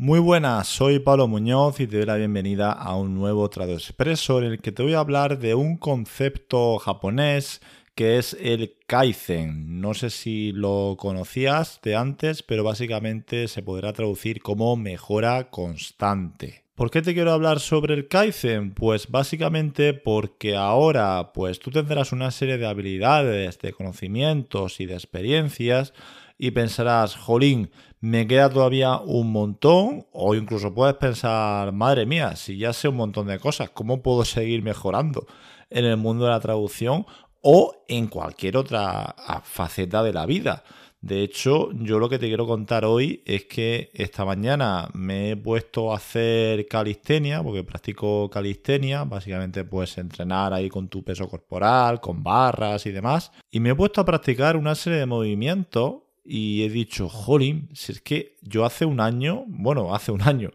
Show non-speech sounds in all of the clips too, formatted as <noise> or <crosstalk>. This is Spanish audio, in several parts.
Muy buenas, soy Pablo Muñoz y te doy la bienvenida a un nuevo Trado Expreso en el que te voy a hablar de un concepto japonés que es el Kaizen. No sé si lo conocías de antes, pero básicamente se podrá traducir como mejora constante. ¿Por qué te quiero hablar sobre el Kaizen? Pues básicamente porque ahora pues tú tendrás una serie de habilidades, de conocimientos y de experiencias y pensarás, jolín, me queda todavía un montón, o incluso puedes pensar, madre mía, si ya sé un montón de cosas, ¿cómo puedo seguir mejorando en el mundo de la traducción o en cualquier otra faceta de la vida? De hecho, yo lo que te quiero contar hoy es que esta mañana me he puesto a hacer calistenia, porque practico calistenia, básicamente puedes entrenar ahí con tu peso corporal, con barras y demás, y me he puesto a practicar una serie de movimientos y he dicho, jolín, si es que yo hace un año, bueno, hace un año,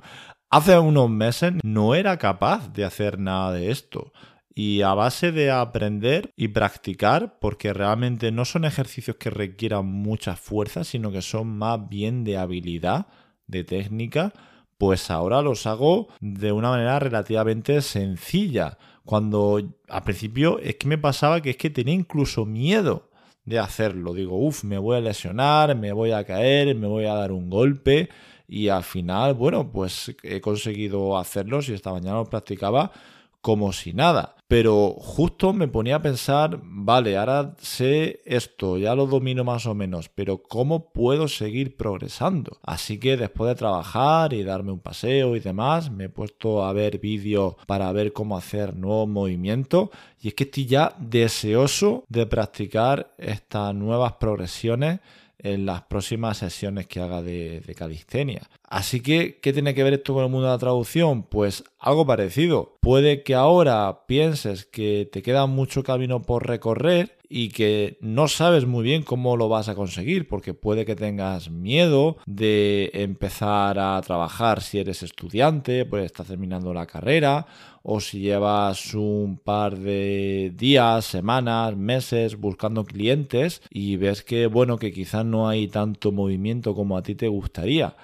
hace unos meses no era capaz de hacer nada de esto. Y a base de aprender y practicar, porque realmente no son ejercicios que requieran mucha fuerza, sino que son más bien de habilidad, de técnica, pues ahora los hago de una manera relativamente sencilla. Cuando al principio es que me pasaba que es que tenía incluso miedo de hacerlo. Digo, uff, me voy a lesionar, me voy a caer, me voy a dar un golpe. Y al final, bueno, pues he conseguido hacerlo. Si esta mañana lo practicaba como si nada. Pero justo me ponía a pensar, vale, ahora sé esto, ya lo domino más o menos, pero ¿cómo puedo seguir progresando? Así que después de trabajar y darme un paseo y demás, me he puesto a ver vídeos para ver cómo hacer nuevos movimientos y es que estoy ya deseoso de practicar estas nuevas progresiones en las próximas sesiones que haga de, calistenia. Así que, ¿qué tiene que ver esto con el mundo de la traducción? Pues algo parecido. Puede que ahora pienses que te queda mucho camino por recorrer y que no sabes muy bien cómo lo vas a conseguir, porque puede que tengas miedo de empezar a trabajar si eres estudiante, pues estás terminando la carrera, o si llevas un par de días, semanas, meses buscando clientes y ves que, bueno, que quizás no hay tanto movimiento como a ti te gustaría.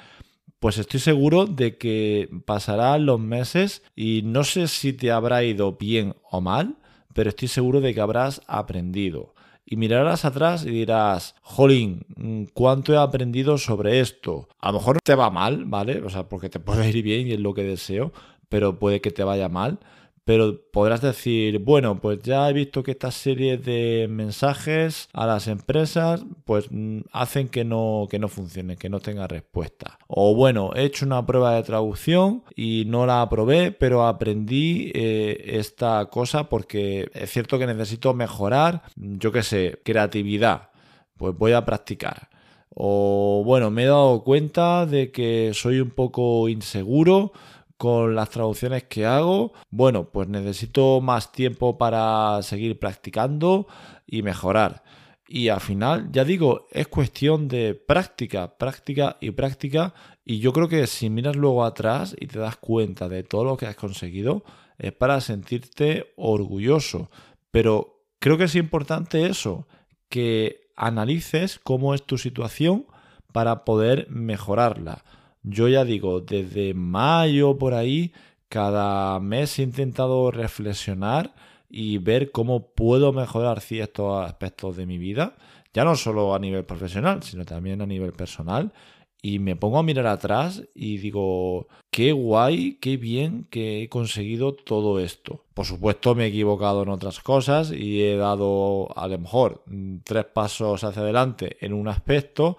Pues estoy seguro de que pasarán los meses y no sé si te habrá ido bien o mal, pero estoy seguro de que habrás aprendido. Y mirarás atrás y dirás, jolín, ¿cuánto he aprendido sobre esto? A lo mejor te va mal, ¿vale? O sea, porque te <laughs> puede ir bien y es lo que deseo, pero puede que te vaya mal pero podrás decir, bueno, pues ya he visto que esta serie de mensajes a las empresas pues mm, hacen que no, que no funcione, que no tenga respuesta. O bueno, he hecho una prueba de traducción y no la aprobé, pero aprendí eh, esta cosa porque es cierto que necesito mejorar, yo qué sé, creatividad. Pues voy a practicar. O bueno, me he dado cuenta de que soy un poco inseguro con las traducciones que hago, bueno, pues necesito más tiempo para seguir practicando y mejorar. Y al final, ya digo, es cuestión de práctica, práctica y práctica. Y yo creo que si miras luego atrás y te das cuenta de todo lo que has conseguido, es para sentirte orgulloso. Pero creo que es importante eso, que analices cómo es tu situación para poder mejorarla. Yo ya digo, desde mayo por ahí, cada mes he intentado reflexionar y ver cómo puedo mejorar ciertos aspectos de mi vida, ya no solo a nivel profesional, sino también a nivel personal. Y me pongo a mirar atrás y digo, qué guay, qué bien que he conseguido todo esto. Por supuesto me he equivocado en otras cosas y he dado a lo mejor tres pasos hacia adelante en un aspecto,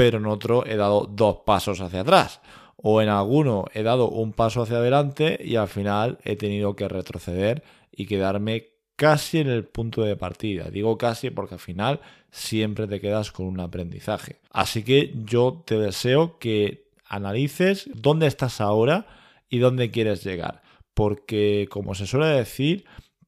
pero en otro he dado dos pasos hacia atrás. O en alguno he dado un paso hacia adelante y al final he tenido que retroceder y quedarme casi en el punto de partida. Digo casi porque al final siempre te quedas con un aprendizaje. Así que yo te deseo que analices dónde estás ahora y dónde quieres llegar. Porque como se suele decir,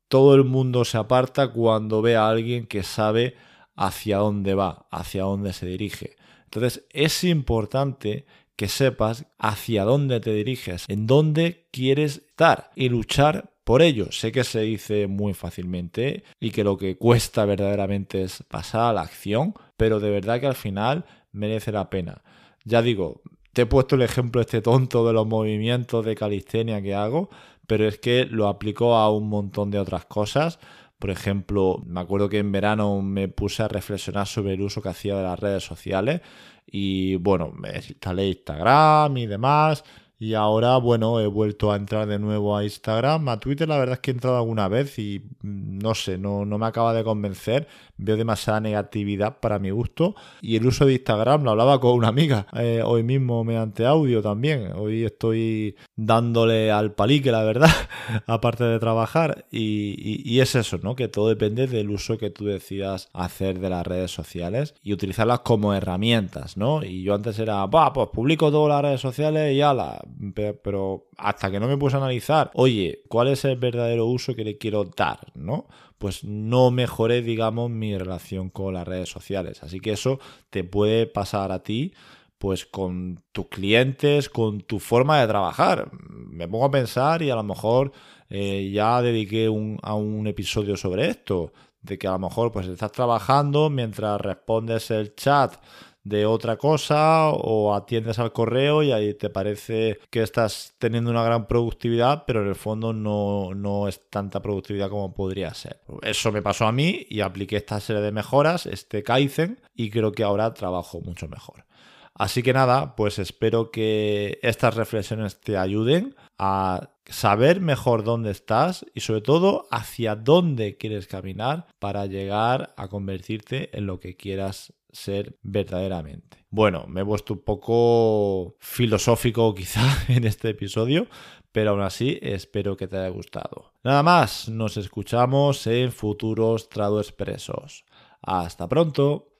todo el mundo se aparta cuando ve a alguien que sabe hacia dónde va, hacia dónde se dirige. Entonces es importante que sepas hacia dónde te diriges, en dónde quieres estar y luchar por ello. Sé que se dice muy fácilmente y que lo que cuesta verdaderamente es pasar a la acción, pero de verdad que al final merece la pena. Ya digo, Te he puesto el ejemplo este tonto de los movimientos de calistenia que hago, pero es que lo aplico a un montón de otras cosas. Por ejemplo, me acuerdo que en verano me puse a reflexionar sobre el uso que hacía de las redes sociales y bueno, me instalé Instagram y demás y ahora, bueno, he vuelto a entrar de nuevo a Instagram. A Twitter la verdad es que he entrado alguna vez y mm, no sé, no, no me acaba de convencer. Veo demasiada negatividad para mi gusto. Y el uso de Instagram lo hablaba con una amiga eh, hoy mismo mediante audio también. Hoy estoy dándole al palique, la verdad, <laughs> aparte de trabajar. Y, y, es eso, ¿no? Que todo depende del uso que tú decidas hacer de las redes sociales y utilizarlas como herramientas, ¿no? Y yo antes era, bah, pues publico todas las redes sociales y ala pero hasta que no me puse a analizar, oye, ¿cuál es el verdadero uso que le quiero dar? ¿No? Pues no mejoré, digamos, mi relación con las redes sociales. Así que eso te puede pasar a ti pues con tus clientes, con tu forma de trabajar. Me pongo a pensar y a lo mejor eh, ya dediqué a un episodio sobre esto, de que a lo mejor pues estás trabajando mientras respondes el chat de otra cosa o atiendes al correo y ahí te parece que estás teniendo una gran productividad, pero en el fondo no, no es tanta productividad como podría ser. Eso me pasó a mí y apliqué esta serie de mejoras, este Kaizen, y creo que ahora trabajo mucho mejor. Así que nada, pues espero que estas reflexiones te ayuden a saber mejor dónde estás y sobre todo hacia dónde quieres caminar para llegar a convertirte en lo que quieras ser verdaderamente. Bueno, me he puesto un poco filosófico <laughs> quizá en este episodio, pero aún así espero que te haya gustado. Nada más, nos escuchamos en futuros Trado Expresos. Hasta pronto.